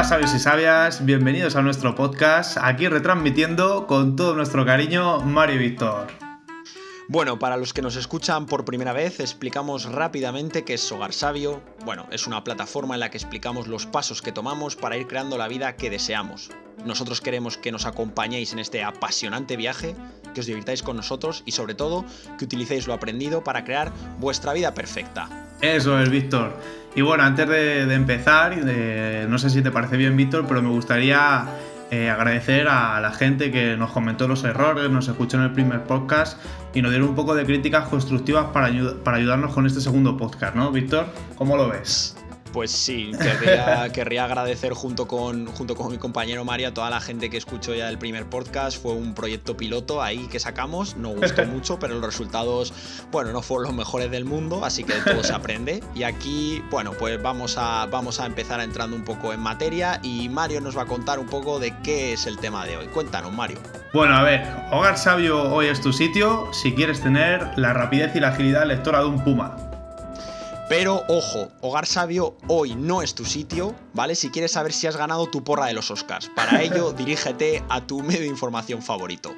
Hola sabios y sabias, bienvenidos a nuestro podcast, aquí retransmitiendo con todo nuestro cariño Mario Víctor. Bueno, para los que nos escuchan por primera vez, explicamos rápidamente qué es Hogar Sabio. Bueno, es una plataforma en la que explicamos los pasos que tomamos para ir creando la vida que deseamos. Nosotros queremos que nos acompañéis en este apasionante viaje, que os divirtáis con nosotros y sobre todo que utilicéis lo aprendido para crear vuestra vida perfecta. Eso es, Víctor. Y bueno, antes de, empezar, no sé si te parece bien, Víctor, pero me gustaría eh, agradecer a la gente que nos comentó los errores, nos escuchó en el primer podcast y nos dieron un poco de críticas constructivas para, para ayudarnos con este segundo podcast, ¿no, Víctor? ¿Cómo lo ves? Pues sí, querría, agradecer junto con, junto con mi compañero Mario a toda la gente que escuchó ya el primer podcast. Fue un proyecto piloto ahí que sacamos, no gustó mucho, pero los resultados, bueno, no fueron los mejores del mundo, así que todo se aprende. Y aquí, bueno, pues vamos a, vamos a empezar entrando un poco en materia y Mario nos va a contar un poco de qué es el tema de hoy. Cuéntanos, Mario. Bueno, a ver, Hogar Sabio hoy es tu sitio si quieres tener la rapidez y la agilidad lectora de un puma. Pero ojo, Hogar Sabio hoy no es tu sitio, ¿vale? Si quieres saber si has ganado tu porra de los Oscars. Para ello, dirígete a tu medio de información favorito.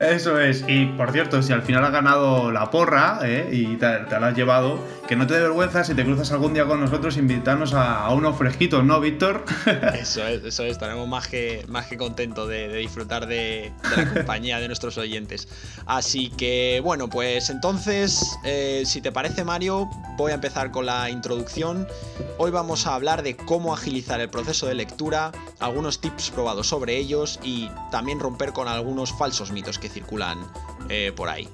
Eso es. Y por cierto, si al final has ganado la porra ¿eh? y te, la has llevado, que no te dé vergüenza si te cruzas algún día con nosotros, invitarnos a, unos fresquitos, ¿no, Víctor? Eso es, eso es. Estaremos más que, más que contentos de, disfrutar de, la compañía de nuestros oyentes. Así que, bueno, pues entonces, eh, si te parece, Mario, voy a empezar con la introducción. Hoy vamos a hablar de cómo agilizar el proceso de lectura, algunos tips probados sobre ellos y también romper con algunos falsos mitos que circulan eh, por ahí.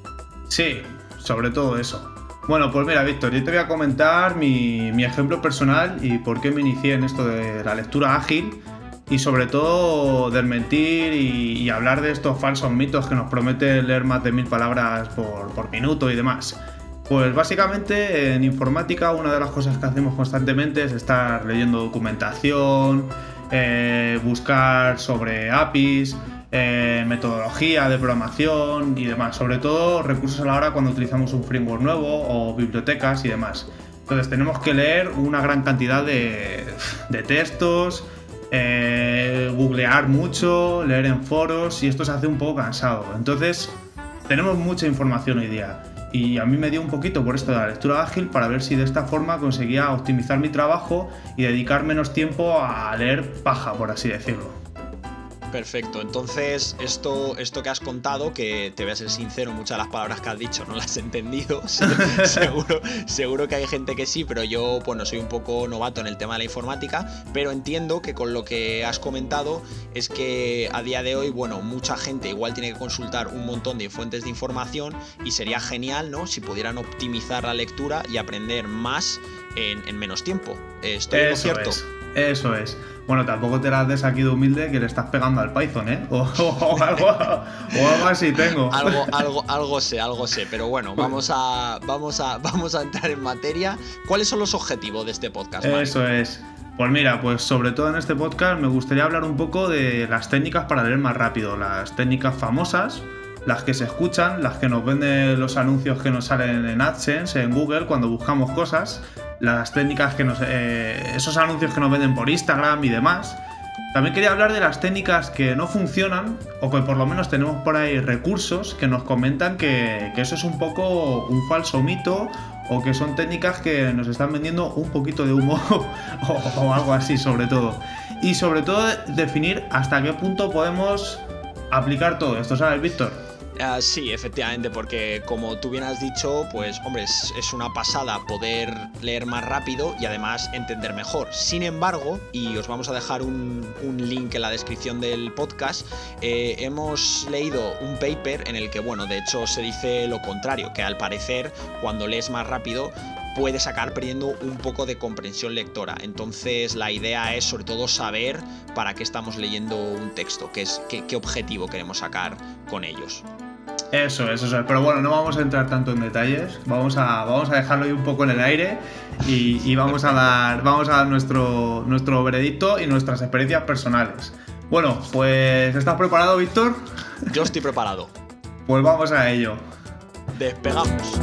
Sí, sobre todo eso. Bueno, pues mira, Víctor, yo te voy a comentar mi, ejemplo personal y por qué me inicié en esto de la lectura ágil y sobre todo desmentir y, y hablar de estos falsos mitos que nos prometen leer más de mil palabras por, minuto y demás. Pues básicamente en informática una de las cosas que hacemos constantemente es estar leyendo documentación, eh, buscar sobre APIs, eh, metodología de programación y demás. Sobre todo recursos a la hora cuando utilizamos un framework nuevo o bibliotecas y demás. Entonces tenemos que leer una gran cantidad de, textos, eh, googlear mucho, leer en foros y esto se hace un poco cansado. Entonces tenemos mucha información hoy día y a mí me dio un poquito por esto de la lectura ágil para ver si de esta forma conseguía optimizar mi trabajo y dedicar menos tiempo a leer paja, por así decirlo. Perfecto, entonces esto, esto que has contado, que te voy a ser sincero, muchas de las palabras que has dicho no las he entendido, seguro, seguro que hay gente que sí, pero yo bueno, soy un poco novato en el tema de la informática, pero entiendo que con lo que has comentado es que a día de hoy, bueno, mucha gente igual tiene que consultar un montón de fuentes de información y sería genial, ¿no? Si pudieran optimizar la lectura y aprender más en, menos tiempo. ¿Estoy Eso cierto? Es. Eso es. Bueno, tampoco te las des aquí de humilde que le estás pegando al Python, ¿eh? O, algo, así tengo. Algo, algo, algo sé, algo sé. Pero bueno, vamos a, vamos a, vamos a entrar en materia. ¿Cuáles son los objetivos de este podcast? Eso es. Pues mira, pues sobre todo en este podcast me gustaría hablar un poco de las técnicas para leer más rápido, las técnicas famosas, las que se escuchan, las que nos venden los anuncios que nos salen en AdSense, en Google, cuando buscamos cosas, las técnicas que nos. Eh, esos anuncios que nos venden por Instagram y demás. También quería hablar de las técnicas que no funcionan o que por lo menos tenemos por ahí recursos que nos comentan que, eso es un poco un falso mito o que son técnicas que nos están vendiendo un poquito de humo o algo así sobre todo. Y sobre todo definir hasta qué punto podemos aplicar todo esto, ¿sabes, Víctor? Ah, sí, efectivamente, porque como tú bien has dicho, pues hombre, es, una pasada poder leer más rápido y además entender mejor. Sin embargo, y os vamos a dejar un, link en la descripción del podcast, eh, hemos leído un paper en el que, bueno, de hecho se dice lo contrario, que al parecer cuando lees más rápido puedes sacar perdiendo un poco de comprensión lectora. Entonces la idea es sobre todo saber para qué estamos leyendo un texto, qué, es, qué objetivo queremos sacar con ellos. Eso eso es. Pero bueno, no vamos a entrar tanto en detalles. Vamos a, vamos a dejarlo ahí un poco en el aire y, vamos a dar, vamos a dar nuestro, nuestro veredicto y nuestras experiencias personales. Bueno, pues ¿estás preparado, Víctor? Yo estoy preparado. pues vamos a ello. Despegamos.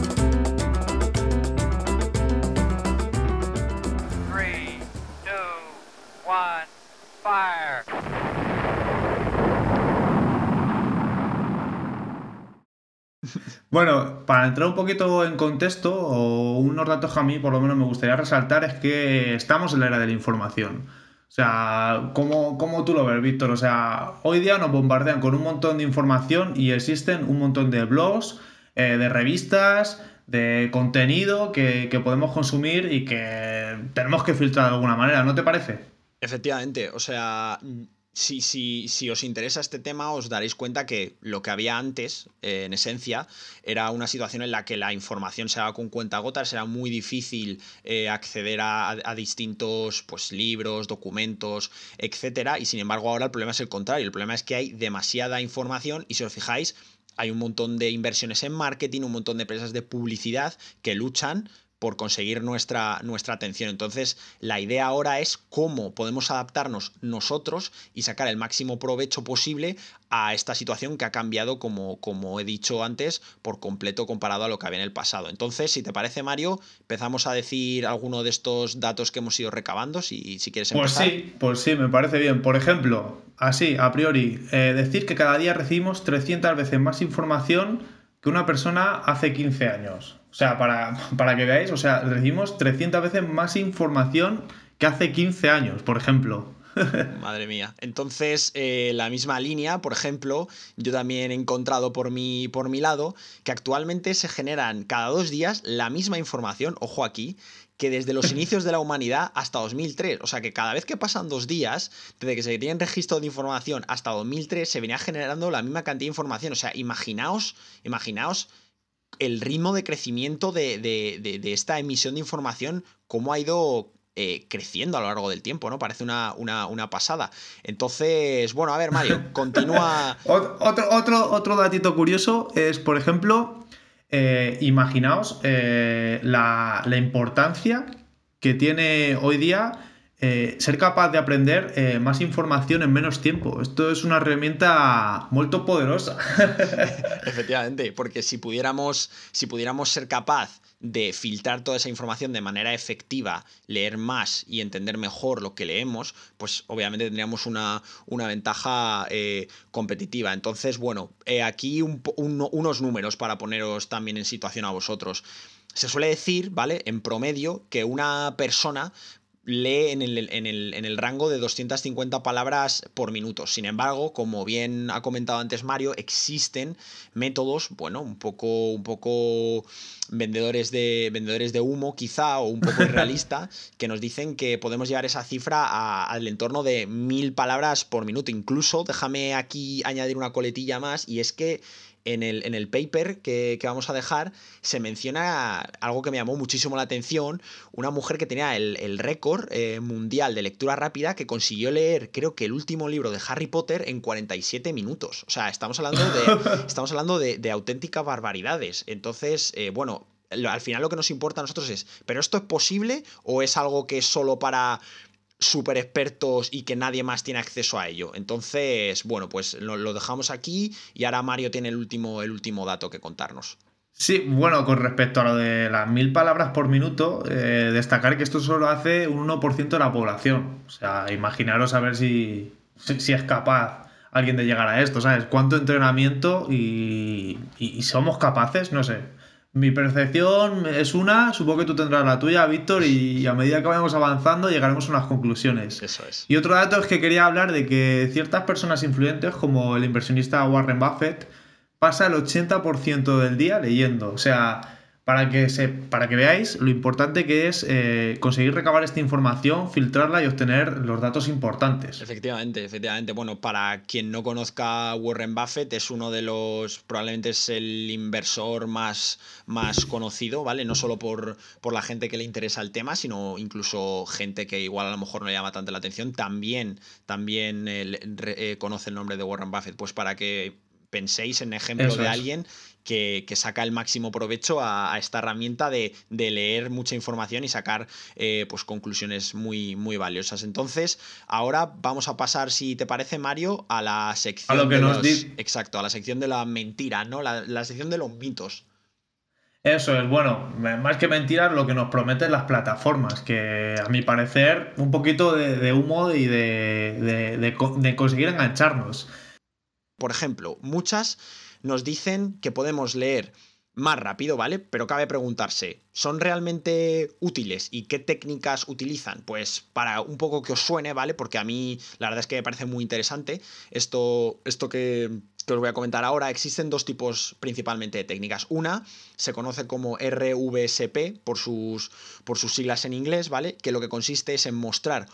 Bueno, para entrar un poquito en contexto, o unos datos que a mí por lo menos me gustaría resaltar, es que estamos en la era de la información. O sea, ¿cómo, cómo tú lo ves, Víctor? O sea, hoy día nos bombardean con un montón de información y existen un montón de blogs, eh, de revistas, de contenido que, que podemos consumir y que tenemos que filtrar de alguna manera, ¿no te parece? Efectivamente, o sea, si, si, si, os interesa este tema, os daréis cuenta que lo que había antes, eh, en esencia, era una situación en la que la información se daba con cuentagotas, era muy difícil eh, acceder a, distintos pues, libros, documentos, etc. Y sin embargo, ahora el problema es el contrario. El problema es que hay demasiada información y si os fijáis, hay un montón de inversiones en marketing, un montón de empresas de publicidad que luchan por conseguir nuestra, nuestra atención. Entonces, la idea ahora es cómo podemos adaptarnos nosotros y sacar el máximo provecho posible a esta situación que ha cambiado, como, como he dicho antes, por completo comparado a lo que había en el pasado. Entonces, si te parece, Mario, empezamos a decir alguno de estos datos que hemos ido recabando, si, si quieres pues empezar. Pues sí, pues sí, me parece bien. Por ejemplo, así, a priori, eh, decir que cada día recibimos 300 veces más información que una persona hace 15 años. O sea, para, para que veáis, o sea, recibimos 300 veces más información que hace 15 años, por ejemplo. Madre mía. Entonces, eh, la misma línea, por ejemplo, yo también he encontrado por mi, por mi lado que actualmente se generan cada dos días la misma información, ojo aquí, que desde los inicios de la humanidad hasta 2003. O sea que cada vez que pasan dos días, desde que se tiene registro de información hasta 2003, se venía generando la misma cantidad de información. O sea, imaginaos, imaginaos el ritmo de crecimiento de, esta emisión de información, cómo ha ido eh, creciendo a lo largo del tiempo, ¿no? Parece una, una, pasada. Entonces, bueno, a ver, Mario, continúa. otro, otro, otro datito curioso es, por ejemplo, eh, imaginaos eh, la, la, importancia que tiene hoy día eh, ser capaz de aprender eh, más información en menos tiempo. Esto es una herramienta muy poderosa. Efectivamente, porque si pudiéramos, si pudiéramos ser capaz de filtrar toda esa información de manera efectiva, leer más y entender mejor lo que leemos, pues obviamente tendríamos una, una ventaja eh, competitiva. Entonces, bueno, aquí unos números para poneros también en situación a vosotros. Se suele decir, ¿vale? En promedio, que una persona lee en el, en, el, en el, rango de 250 palabras por minuto. Sin embargo, como bien ha comentado antes Mario, existen métodos, bueno, un poco, un poco vendedores de, vendedores de humo quizá, o un poco irrealista, que nos dicen que podemos llevar esa cifra al entorno de mil palabras por minuto. Incluso, déjame aquí añadir una coletilla más, y es que en el, en el paper que, vamos a dejar se menciona algo que me llamó muchísimo la atención, una mujer que tenía el, récord eh, mundial de lectura rápida que consiguió leer creo que el último libro de Harry Potter en 47 minutos. O sea, estamos hablando de, estamos hablando de, auténticas barbaridades. Entonces, eh, bueno, al final lo que nos importa a nosotros es, ¿pero esto es posible o es algo que es solo para súper expertos y que nadie más tiene acceso a ello. Entonces, bueno, pues lo, dejamos aquí y ahora Mario tiene el último, el último dato que contarnos. Sí, bueno, con respecto a lo de las mil palabras por minuto, eh, destacar que esto solo hace un 1% de la población. O sea, imaginaros a ver si, si, es capaz alguien de llegar a esto, ¿sabes? ¿Cuánto entrenamiento y, y somos capaces? No sé. Mi percepción es una, supongo que tú tendrás la tuya, Víctor, y a medida que vayamos avanzando llegaremos a unas conclusiones. Eso es. Y otro dato es que quería hablar de que ciertas personas influyentes, como el inversionista Warren Buffett, pasa el 80% del día leyendo. O sea, para que, se, para que veáis lo importante que es eh, conseguir recabar esta información, filtrarla y obtener los datos importantes. Efectivamente, efectivamente. Bueno, para quien no conozca Warren Buffett, es uno de los, probablemente es el inversor más, más conocido, ¿vale? No solo por, por la gente que le interesa el tema, sino incluso gente que igual a lo mejor no le llama tanto la atención, también, también eh, conoce el nombre de Warren Buffett. Pues para que penséis en ejemplo de alguien que, saca el máximo provecho a, esta herramienta de, leer mucha información y sacar eh, pues, conclusiones muy, muy valiosas. Entonces, ahora vamos a pasar, si te parece, Mario, a la sección. A lo que de nos los, Exacto, a la sección de la mentira, ¿no? La, la sección de los mitos. Eso es, bueno, más que mentiras, lo que nos prometen las plataformas, que a mi parecer un poquito de, humo y de, de conseguir engancharnos. Por ejemplo, muchas nos dicen que podemos leer más rápido, ¿vale? Pero cabe preguntarse, ¿son realmente útiles y qué técnicas utilizan? Pues para un poco que os suene, ¿vale? Porque a mí la verdad es que me parece muy interesante esto, esto que, os voy a comentar ahora. Existen dos tipos principalmente de técnicas. Una se conoce como RVSP por sus, por sus siglas en inglés, ¿vale? Que lo que consiste es en mostrar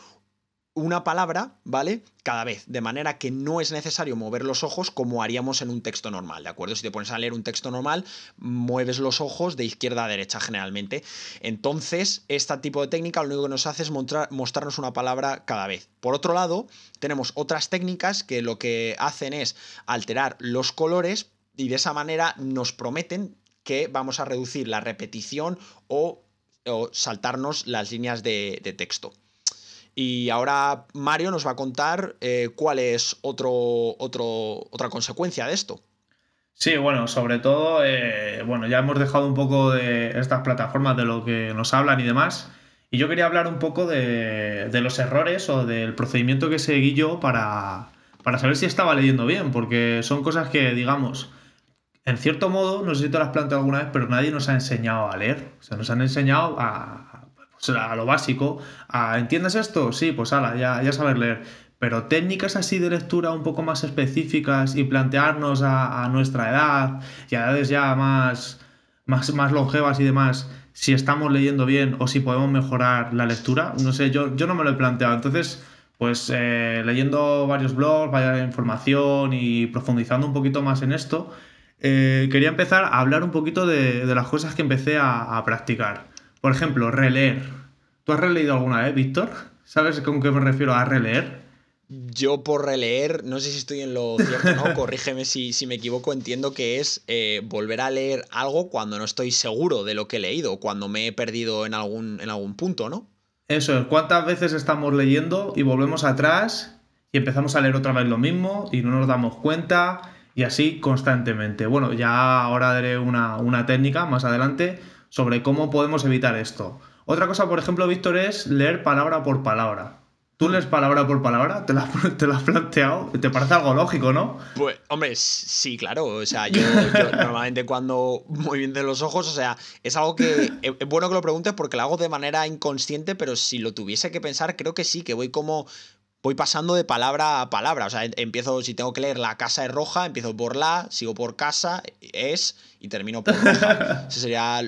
una palabra, ¿vale? Cada vez, de manera que no es necesario mover los ojos como haríamos en un texto normal, ¿de acuerdo? Si te pones a leer un texto normal, mueves los ojos de izquierda a derecha generalmente. Entonces, este tipo de técnica lo único que nos hace es mostrarnos una palabra cada vez. Por otro lado, tenemos otras técnicas que lo que hacen es alterar los colores y de esa manera nos prometen que vamos a reducir la repetición o, saltarnos las líneas de texto. Y ahora Mario nos va a contar eh, cuál es otro, otro, otra consecuencia de esto. Sí, bueno, sobre todo, eh, bueno, ya hemos dejado un poco de estas plataformas de lo que nos hablan y demás. Y yo quería hablar un poco de, los errores o del procedimiento que seguí yo para, para saber si estaba leyendo bien, porque son cosas que, digamos, en cierto modo, no sé si te las planteo alguna vez, pero nadie nos ha enseñado a leer. O sea, nos han enseñado a, a lo básico, ¿entiendes esto? Sí, pues ala, ya, ya sabes leer. Pero técnicas así de lectura un poco más específicas y plantearnos a, nuestra edad y a edades ya más, más, más longevas y demás, si estamos leyendo bien o si podemos mejorar la lectura, no sé, yo, yo no me lo he planteado. Entonces, pues eh, leyendo varios blogs, vaya información y profundizando un poquito más en esto, eh, quería empezar a hablar un poquito de, las cosas que empecé a practicar. Por ejemplo, releer. ¿Tú has releído alguna vez, Víctor? ¿Sabes con qué me refiero a releer? Yo por releer, no sé si estoy en lo cierto, ¿no? Corrígeme si, me equivoco, entiendo que es eh, volver a leer algo cuando no estoy seguro de lo que he leído, cuando me he perdido en algún, en algún punto, ¿no? Eso es, ¿cuántas veces estamos leyendo y volvemos atrás y empezamos a leer otra vez lo mismo y no nos damos cuenta y así constantemente? Bueno, ya ahora daré una, una técnica más adelante sobre cómo podemos evitar esto. Otra cosa, por ejemplo, Víctor, es leer palabra por palabra. ¿Tú lees palabra por palabra? ¿Te la, te has planteado? ¿Te parece algo lógico, no? Pues, hombre, sí, claro. O sea, yo, normalmente cuando muy bien de los ojos, o sea, es algo que es bueno que lo preguntes porque lo hago de manera inconsciente, pero si lo tuviese que pensar, creo que sí, que voy como voy pasando de palabra a palabra. O sea, empiezo, si tengo que leer la casa es roja, empiezo por la, sigo por casa, es, y termino por roja. Eso sería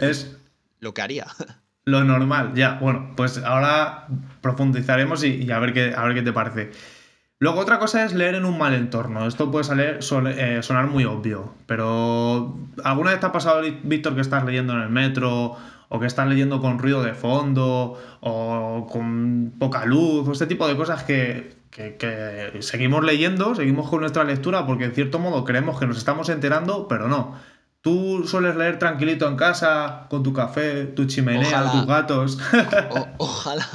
lo que haría. Lo normal, ya. Bueno, pues ahora profundizaremos y, a, ver qué, a ver qué te parece. Luego otra cosa es leer en un mal entorno. Esto puede salir, eh, sonar muy obvio, pero ¿alguna vez te ha pasado, Víctor, que estás leyendo en el metro o que estás leyendo con ruido de fondo o con poca luz o este tipo de cosas que, que, seguimos leyendo, seguimos con nuestra lectura porque en cierto modo creemos que nos estamos enterando, pero no. ¿Tú sueles leer tranquilito en casa, con tu café, tu chimenea, tus gatos? ojalá,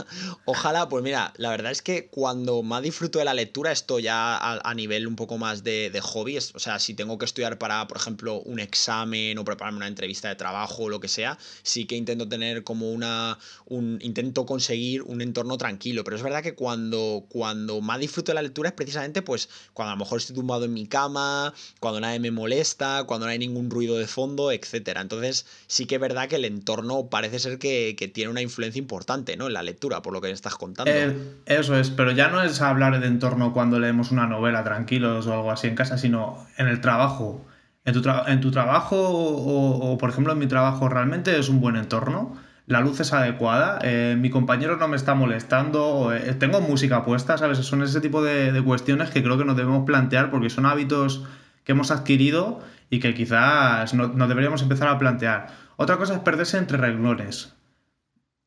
ojalá, pues mira, la verdad es que cuando más disfruto de la lectura, esto ya a, nivel un poco más de, de hobby, o sea, si tengo que estudiar para, por ejemplo, un examen o prepararme una entrevista de trabajo o lo que sea, sí que intento tener como una, un, intento conseguir un entorno tranquilo, pero es verdad que cuando, cuando más disfruto de la lectura es precisamente pues cuando a lo mejor estoy tumbado en mi cama, cuando nadie me molesta, cuando no hay ningún ruido de fondo, etcétera. Entonces, sí que es verdad que el entorno parece ser que, tiene una influencia importante, ¿no? En la lectura, por lo que estás contando. Eh, eso es, pero ya no es hablar de entorno cuando leemos una novela tranquilos o algo así en casa, sino en el trabajo. En tu, en tu trabajo o, por ejemplo, en mi trabajo, ¿realmente es un buen entorno? la luz es adecuada, eh, mi compañero no me está molestando, eh, tengo música puesta, ¿sabes? Son ese tipo de, de, cuestiones que creo que nos debemos plantear porque son hábitos que hemos adquirido y que quizás no, deberíamos empezar a plantear. Otra cosa es perderse entre renglones.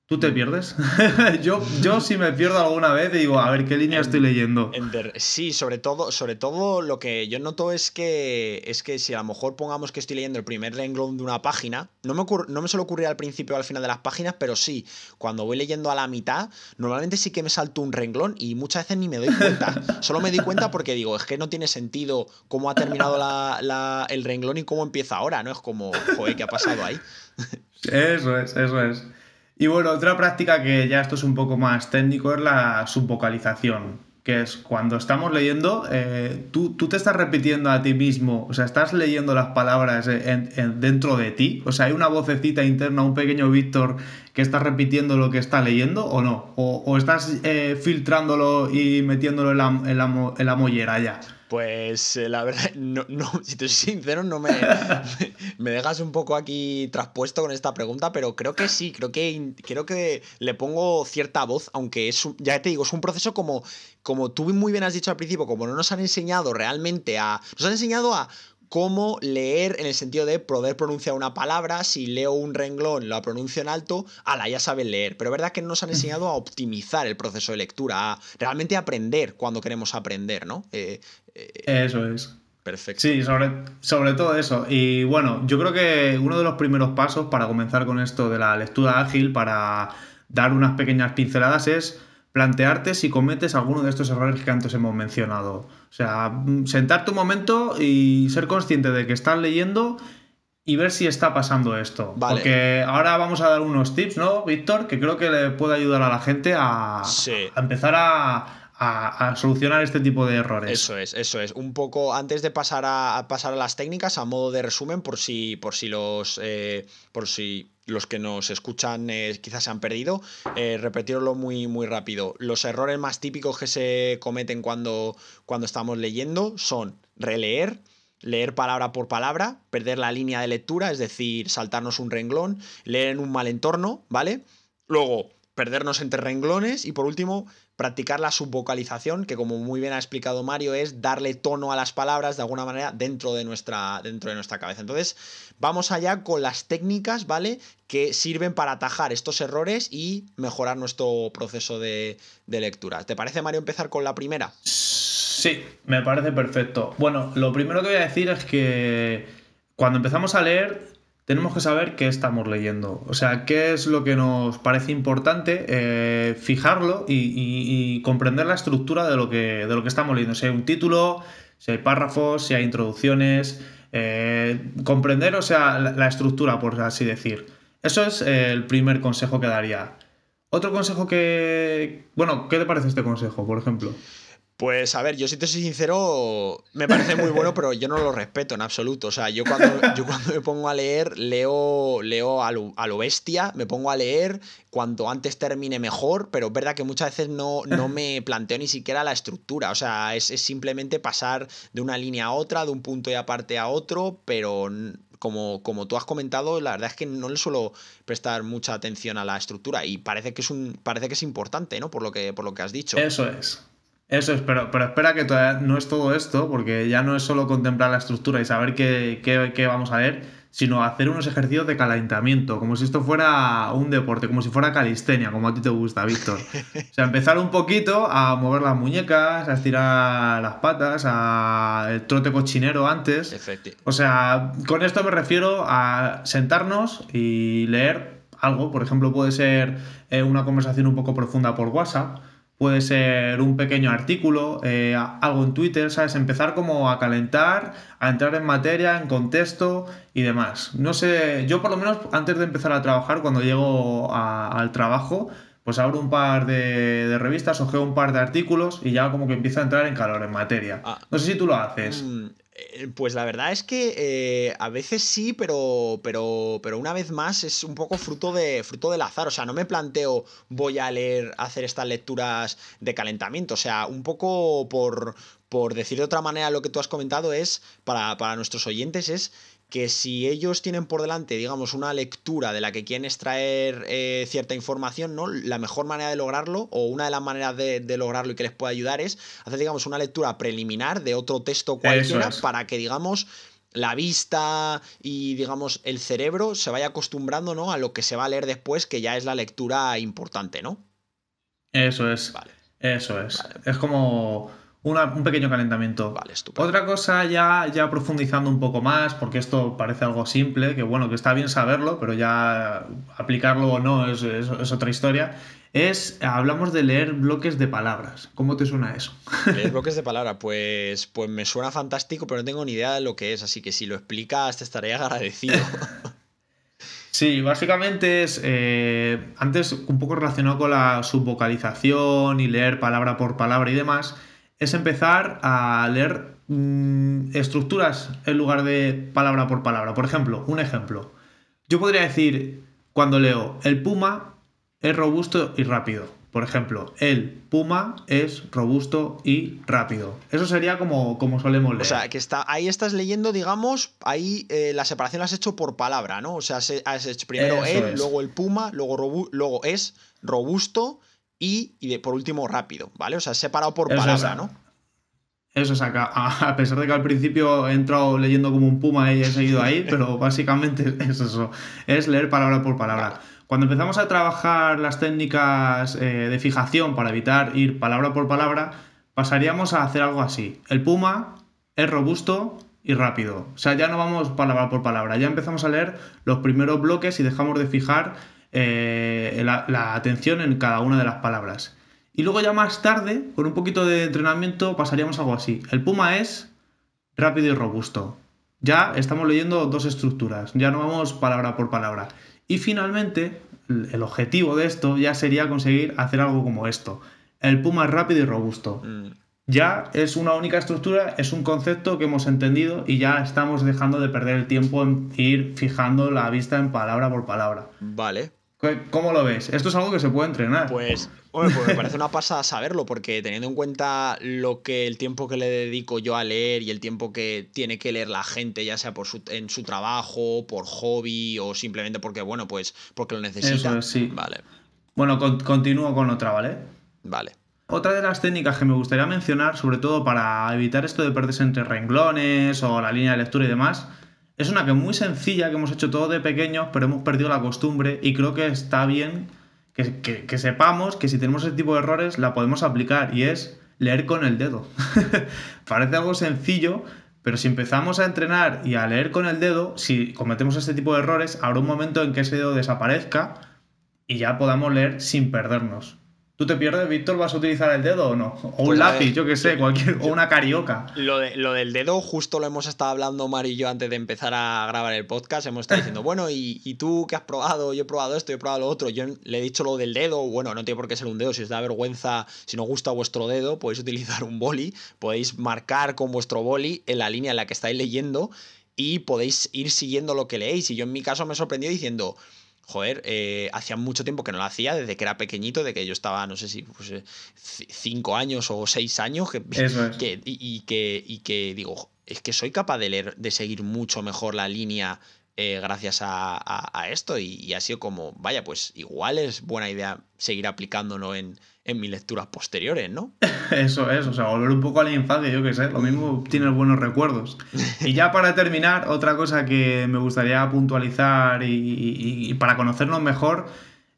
¿Tú te pierdes? yo, yo sí me pierdo alguna vez digo, a ver qué línea estoy leyendo. sí, sobre todo, sobre todo lo que yo noto es que es que si a lo mejor pongamos que estoy leyendo el primer renglón de una página, no me, no me suele ocurrir al principio o al final de las páginas, pero sí, cuando voy leyendo a la mitad, normalmente sí que me salto un renglón y muchas veces ni me doy cuenta. Solo me doy cuenta porque digo, es que no tiene sentido cómo ha terminado el renglón y cómo empieza ahora, ¿no? Es como, joder, ¿qué ha pasado ahí? eso es, eso es. Y bueno, otra práctica que ya esto es un poco más técnico es la subvocalización, que es cuando estamos leyendo, eh, tú, te estás repitiendo a ti mismo, o sea, estás leyendo las palabras dentro de ti, o sea, hay una vocecita interna, un pequeño Víctor que está repitiendo lo que está leyendo o no, o, estás eh, filtrándolo y metiéndolo en la, en la mollera ya. Pues eh, la verdad, no, no, si te soy sincero, no me, me, dejas un poco aquí traspuesto con esta pregunta, pero creo que sí, creo que, creo que le pongo cierta voz, aunque es, ya te digo, es un proceso como, como tú muy bien has dicho al principio, como no nos han enseñado realmente a, nos han enseñado a cómo leer en el sentido de poder pronunciar una palabra, si leo un renglón, la pronuncio en alto, ala, ya saben leer. Pero es verdad que nos han enseñado a optimizar el proceso de lectura, a realmente aprender cuando queremos aprender, ¿no? Eh, eh, eso es. Perfecto. Sí, sobre, sobre todo eso. Y bueno, yo creo que uno de los primeros pasos para comenzar con esto de la lectura ágil, para dar unas pequeñas pinceladas, es plantearte si cometes alguno de estos errores que antes hemos mencionado. O sea, sentarte un momento y ser consciente de que estás leyendo y ver si está pasando esto. Porque ahora vamos a dar unos tips, ¿no, Víctor? Que creo que le puede ayudar a la gente a, empezar a, solucionar este tipo de errores. Eso es, eso es. Un poco antes de pasar a, pasar a las técnicas, a modo de resumen, por si, por si los. Eh, por si los que nos escuchan eh, quizás se han perdido, eh, repetirlo muy, muy rápido. Los errores más típicos que se cometen cuando, cuando estamos leyendo son releer, leer palabra por palabra, perder la línea de lectura, es decir, saltarnos un renglón, leer en un mal entorno, ¿vale? Luego, perdernos entre renglones y por último, practicar la subvocalización, que como muy bien ha explicado Mario, es darle tono a las palabras de alguna manera dentro de nuestra, dentro de nuestra cabeza. Entonces, vamos allá con las técnicas, ¿vale? Que sirven para atajar estos errores y mejorar nuestro proceso de, de lectura. ¿Te parece, Mario, empezar con la primera? Sí, me parece perfecto. Bueno, lo primero que voy a decir es que cuando empezamos a leer tenemos que saber qué estamos leyendo. O sea, qué es lo que nos parece importante, eh, fijarlo y, comprender la estructura de lo, que, de lo que estamos leyendo. Si hay un título, si hay párrafos, si hay introducciones. Eh, comprender, o sea, la, estructura, por así decir. Eso es el primer consejo que daría. Otro consejo que... Bueno, ¿qué te parece este consejo, por ejemplo? Pues a ver, yo si te soy sincero, me parece muy bueno, pero yo no lo respeto en absoluto. O sea, yo cuando, yo cuando me pongo a leer, leo, leo a lo, bestia, me pongo a leer, cuanto antes termine mejor, pero es verdad que muchas veces no, no me planteo ni siquiera la estructura. O sea, es, simplemente pasar de una línea a otra, de un punto y aparte a otro, pero como, como tú has comentado, la verdad es que no le suelo prestar mucha atención a la estructura y parece que es un parece que es importante, ¿no? Por lo que por lo que has dicho. Eso es. Eso es, pero, pero espera que todavía no es todo esto, porque ya no es solo contemplar la estructura y saber qué, qué, vamos a leer, sino hacer unos ejercicios de calentamiento, como si esto fuera un deporte, como si fuera calistenia, como a ti te gusta, Víctor. O sea, empezar un poquito a mover las muñecas, a estirar las patas, a el trote cochinero antes. O sea, con esto me refiero a sentarnos y leer algo, por ejemplo, puede ser eh, una conversación un poco profunda por WhatsApp puede ser un pequeño artículo, eh, algo en Twitter, ¿sabes? Empezar como a calentar, a entrar en materia, en contexto y demás. No sé, yo por lo menos antes de empezar a trabajar, cuando llego al trabajo, pues abro un par de, revistas, ojeo un par de artículos y ya como que empiezo a entrar en calor, en materia. Ah. no sé si tú lo haces. Eh, pues la verdad es que eh, a veces sí, pero, pero, pero una vez más es un poco fruto, de, fruto del azar. O sea, no me planteo voy a leer, hacer estas lecturas de calentamiento. O sea, un poco por, por decir de otra manera lo que tú has comentado es, para, para nuestros oyentes, es que si ellos tienen por delante, digamos, una lectura de la que quieren extraer eh, cierta información, ¿no? La mejor manera de lograrlo, o una de las maneras de, lograrlo y que les pueda ayudar es hacer, digamos, una lectura preliminar de otro texto cualquiera para que, digamos, la vista y, digamos, el cerebro se vaya acostumbrando, ¿no? A lo que se va a leer después, que ya es la lectura importante, ¿no? Eso es. Vale. Eso es. Es como un pequeño calentamiento. Vale, estupendo. Otra cosa ya, ya profundizando un poco más, porque esto parece algo simple, que bueno, que está bien saberlo, pero ya aplicarlo o no es, es, otra historia, es, hablamos de leer bloques de palabras. ¿Cómo te suena eso? Leer bloques de palabras, pues, pues me suena fantástico, pero no tengo ni idea de lo que es, así que si lo explicas te estaré agradecido. Sí, básicamente es, eh, antes un poco relacionado con la subvocalización y leer palabra por palabra y demás, es empezar a leer mm, estructuras en lugar de palabra por palabra. Por ejemplo, un ejemplo. Yo podría decir, cuando leo, el puma es robusto y rápido. Por ejemplo, el puma es robusto y rápido. Eso sería como, como solemos leer. O sea, que está, ahí estás leyendo, digamos, ahí eh, la separación la has hecho por palabra, ¿no? O sea, has hecho primero el, luego el puma, luego, luego es robusto y, y por último rápido, ¿vale? O sea, separado por palabra, ¿no? Eso es acá. A pesar de que al principio he entrado leyendo como un puma y he seguido ahí, pero básicamente es eso. Es leer palabra por palabra. Cuando empezamos a trabajar las técnicas eh, de fijación para evitar ir palabra por palabra, pasaríamos a hacer algo así. El puma es robusto y rápido. O sea, ya no vamos palabra por palabra, ya empezamos a leer los primeros bloques y dejamos de fijar eh, la, atención en cada una de las palabras. Y luego ya más tarde, con un poquito de entrenamiento, pasaríamos algo así. El puma es rápido y robusto. Ya estamos leyendo dos estructuras, ya no vamos palabra por palabra. Y finalmente, el objetivo de esto ya sería conseguir hacer algo como esto. El puma es rápido y robusto. Mm. Ya es una única estructura, es un concepto que hemos entendido y ya estamos dejando de perder el tiempo en ir fijando la vista en palabra por palabra. Vale, ¿Cómo lo ves? Esto es algo que se puede entrenar. Pues, pues me parece una pasada saberlo, porque teniendo en cuenta lo que el tiempo que le dedico yo a leer y el tiempo que tiene que leer la gente, ya sea por su, en su trabajo, por hobby o simplemente porque, bueno, pues porque lo necesita. sí. Vale. Bueno, continúo con otra, ¿vale? Vale. Otra de las técnicas que me gustaría mencionar, sobre todo para evitar esto de perderse entre renglones o la línea de lectura y demás, es una que muy sencilla, que hemos hecho todo de pequeños, pero hemos perdido la costumbre y creo que está bien que, sepamos que si tenemos ese tipo de errores la podemos aplicar y es leer con el dedo. Parece algo sencillo, pero si empezamos a entrenar y a leer con el dedo, si cometemos este tipo de errores, habrá un momento en que ese dedo desaparezca y ya podamos leer sin perdernos. ¿Tú te pierdes, Víctor? ¿Vas a utilizar el dedo o no? O un pues lápiz, yo qué sé, cualquier, o una carioca. Lo, lo, del dedo, justo lo hemos estado hablando Mari y yo antes de empezar a grabar el podcast. Hemos estado diciendo, bueno, ¿y, tú qué has probado? Yo he probado esto, yo he probado lo otro. Yo le he dicho lo del dedo. Bueno, no tiene por qué ser un dedo. Si os da vergüenza, si no gusta vuestro dedo, podéis utilizar un boli. Podéis marcar con vuestro boli en la línea en la que estáis leyendo y podéis ir siguiendo lo que leéis. Y yo en mi caso me sorprendió diciendo joder, eh, hacía mucho tiempo que no lo hacía, desde que era pequeñito, de que yo estaba, no sé si, pues, eh, cinco años o seis años, que, y, que, y que digo, es que soy capaz de leer, de seguir mucho mejor la línea eh, gracias a, esto y, ha sido como, vaya, pues igual es buena idea seguir aplicándolo en, en mis lecturas posteriores, ¿no? Eso es, o sea, volver un poco a la infancia, yo qué sé, lo mismo tienes buenos recuerdos. Y ya para terminar, otra cosa que me gustaría puntualizar y, para conocernos mejor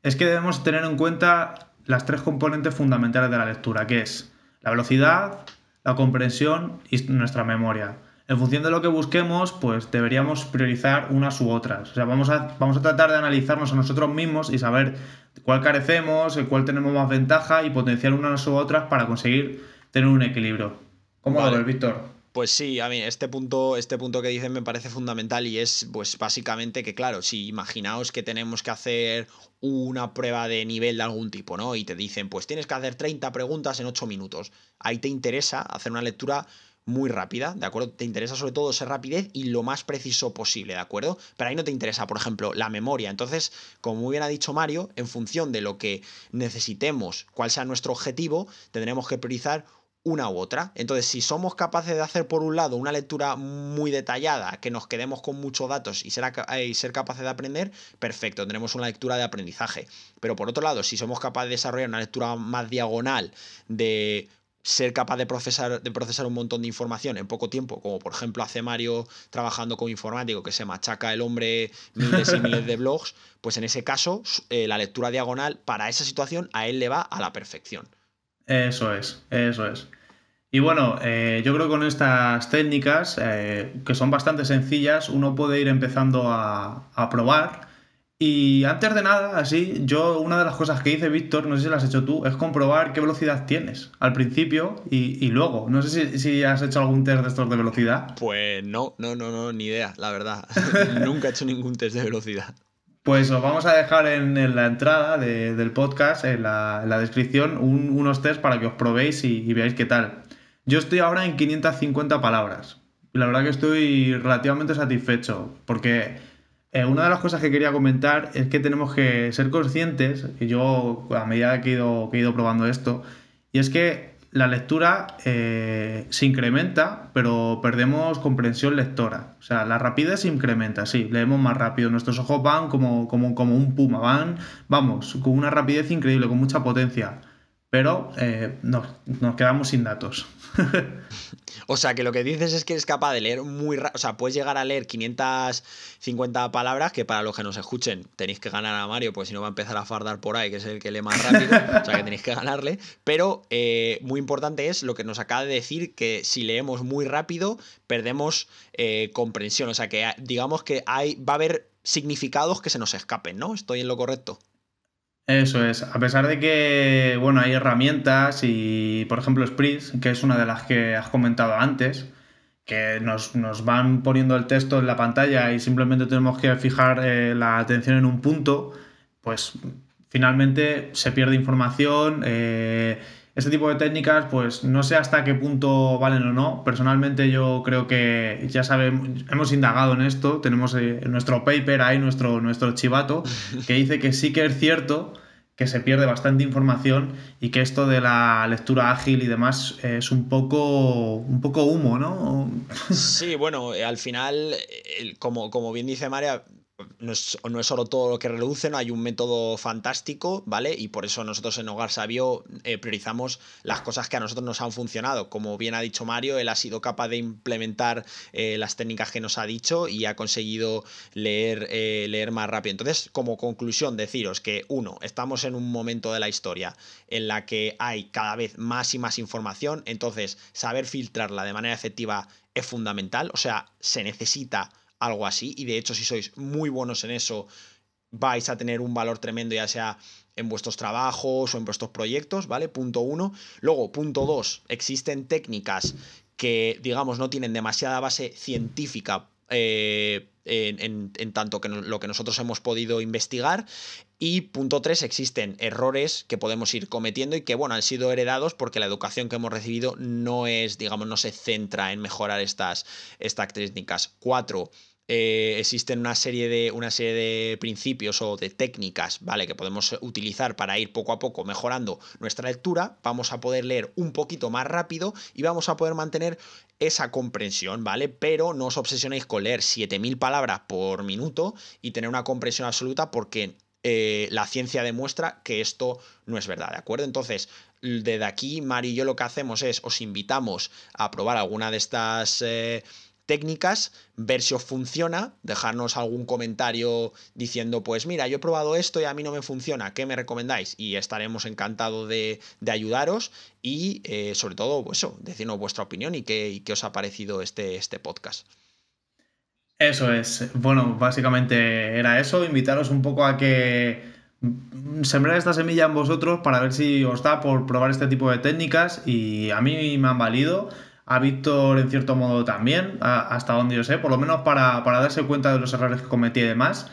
es que debemos tener en cuenta las tres componentes fundamentales de la lectura, que es la velocidad, la comprensión y nuestra memoria en función de lo que busquemos, pues deberíamos priorizar unas u otras. O sea, vamos a, vamos a tratar de analizarnos a nosotros mismos y saber cuál carecemos, cuál tenemos más ventaja y potenciar unas u otras para conseguir tener un equilibrio. ¿Cómo lo ves, Víctor? Pues sí, a mí este punto, este punto que dicen me parece fundamental y es pues básicamente que claro, si imaginaos que tenemos que hacer una prueba de nivel de algún tipo, ¿no? Y te dicen, pues tienes que hacer 30 preguntas en 8 minutos. Ahí te interesa hacer una lectura muy rápida, ¿de acuerdo? Te interesa sobre todo ser rapidez y lo más preciso posible, ¿de acuerdo? Pero ahí no te interesa, por ejemplo, la memoria. Entonces, como muy bien ha dicho Mario, en función de lo que necesitemos, cuál sea nuestro objetivo, tendremos que priorizar una u otra. Entonces, si somos capaces de hacer por un lado una lectura muy detallada, que nos quedemos con muchos datos y ser, y ser capaces de aprender, perfecto, tendremos una lectura de aprendizaje. Pero por otro lado, si somos capaces de desarrollar una lectura más diagonal de ser capaz de procesar, de procesar un montón de información en poco tiempo, como por ejemplo hace Mario trabajando como informático, que se machaca el hombre miles y miles de blogs, pues en ese caso eh, la lectura diagonal para esa situación a él le va a la perfección. Eso es, eso es. Y bueno, eh, yo creo que con estas técnicas, eh, que son bastante sencillas, uno puede ir empezando a, a probar y antes de nada, así, yo una de las cosas que hice, Víctor, no sé si lo has hecho tú, es comprobar qué velocidad tienes al principio y, luego. No sé si, si, has hecho algún test de estos de velocidad. Pues no, no, no, no, ni idea, la verdad. Nunca he hecho ningún test de velocidad. Pues os vamos a dejar en, la entrada del podcast, en la, descripción, unos test para que os probéis y, y veáis qué tal. Yo estoy ahora en 550 palabras. Y la verdad que estoy relativamente satisfecho, porque eh, una de las cosas que quería comentar es que tenemos que ser conscientes, y yo a medida que he ido, que he ido probando esto, y es que la lectura eh, se incrementa, pero perdemos comprensión lectora. O sea, la rapidez se incrementa, sí, leemos más rápido. Nuestros ojos van como, como, como un puma, van, vamos, con una rapidez increíble, con mucha potencia. Pero eh, nos quedamos sin datos. o sea, que lo que dices es que eres capaz de leer muy rápido. O sea, puedes llegar a leer 550 palabras, que para los que nos escuchen tenéis que ganar a Mario, pues si no va a empezar a fardar por ahí, que es el que lee más rápido. o sea, que tenéis que ganarle. Pero eh, muy importante es lo que nos acaba de decir, que si leemos muy rápido, perdemos eh, comprensión. O sea, que digamos que hay, va a haber significados que se nos escapen, ¿no? ¿Estoy en lo correcto? Eso es, a pesar de que, bueno, hay herramientas y, por ejemplo, Spritz, que es una de las que has comentado antes, que nos, van poniendo el texto en la pantalla y simplemente tenemos que fijar eh, la atención en un punto, pues finalmente se pierde información. Eh, este tipo de técnicas, pues no sé hasta qué punto valen o no. Personalmente yo creo que ya sabemos, hemos indagado en esto, tenemos eh, nuestro paper ahí, nuestro, nuestro chivato, que dice que sí que es cierto que se pierde bastante información y que esto de la lectura ágil y demás es un poco, un poco humo, ¿no? Sí, bueno, eh, al final, como, como bien dice María, no es, solo todo lo que reluce, ¿no? hay un método fantástico, ¿vale? Y por eso nosotros en Hogar Sabio eh, priorizamos las cosas que a nosotros nos han funcionado. Como bien ha dicho Mario, él ha sido capaz de implementar eh, las técnicas que nos ha dicho y ha conseguido leer, eh, leer más rápido. Entonces, como conclusión, deciros que, uno, estamos en un momento de la historia en la que hay cada vez más y más información, entonces saber filtrarla de manera efectiva es fundamental, o sea, se necesita algo así. Y de hecho, si sois muy buenos en eso, vais a tener un valor tremendo, ya sea en vuestros trabajos o en vuestros proyectos, ¿vale? Punto uno. Luego, punto dos, existen técnicas que, digamos, no tienen demasiada base científica eh, en, tanto que lo que nosotros hemos podido investigar. Y punto 3, existen errores que podemos ir cometiendo y que, bueno, han sido heredados porque la educación que hemos recibido no es, digamos, no se centra en mejorar estas, estas técnicas. 4, eh, existen una serie, de, una serie de principios o de técnicas, ¿vale? Que podemos utilizar para ir poco a poco mejorando nuestra lectura. Vamos a poder leer un poquito más rápido y vamos a poder mantener esa comprensión, ¿vale? Pero no os obsesionéis con leer 7000 palabras por minuto y tener una comprensión absoluta porque eh, la ciencia demuestra que esto no es verdad, ¿de acuerdo? Entonces, desde aquí, Mari y yo lo que hacemos es, os invitamos a probar alguna de estas... Eh, técnicas, ver si os funciona, dejarnos algún comentario diciendo, pues mira, yo he probado esto y a mí no me funciona, ¿qué me recomendáis? Y estaremos encantados de, ayudaros y eh, sobre todo, pues eso, decirnos vuestra opinión y qué, qué os ha parecido este, este podcast. Eso es. Bueno, básicamente era eso, invitaros un poco a que sembrar esta semilla en vosotros para ver si os da por probar este tipo de técnicas y a mí me han valido a Víctor en cierto modo también, hasta donde yo sé, por lo menos para, darse cuenta de los errores que cometí y demás,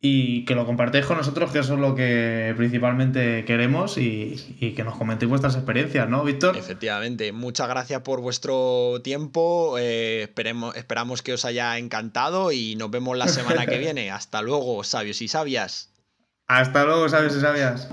y que lo compartéis con nosotros, que eso es lo que principalmente queremos, y, que nos comentéis vuestras experiencias, ¿no, Víctor? Efectivamente, muchas gracias por vuestro tiempo, eh, esperemos, esperamos que os haya encantado y nos vemos la semana que viene. Hasta luego, sabios y sabias. Hasta luego, sabios y sabias.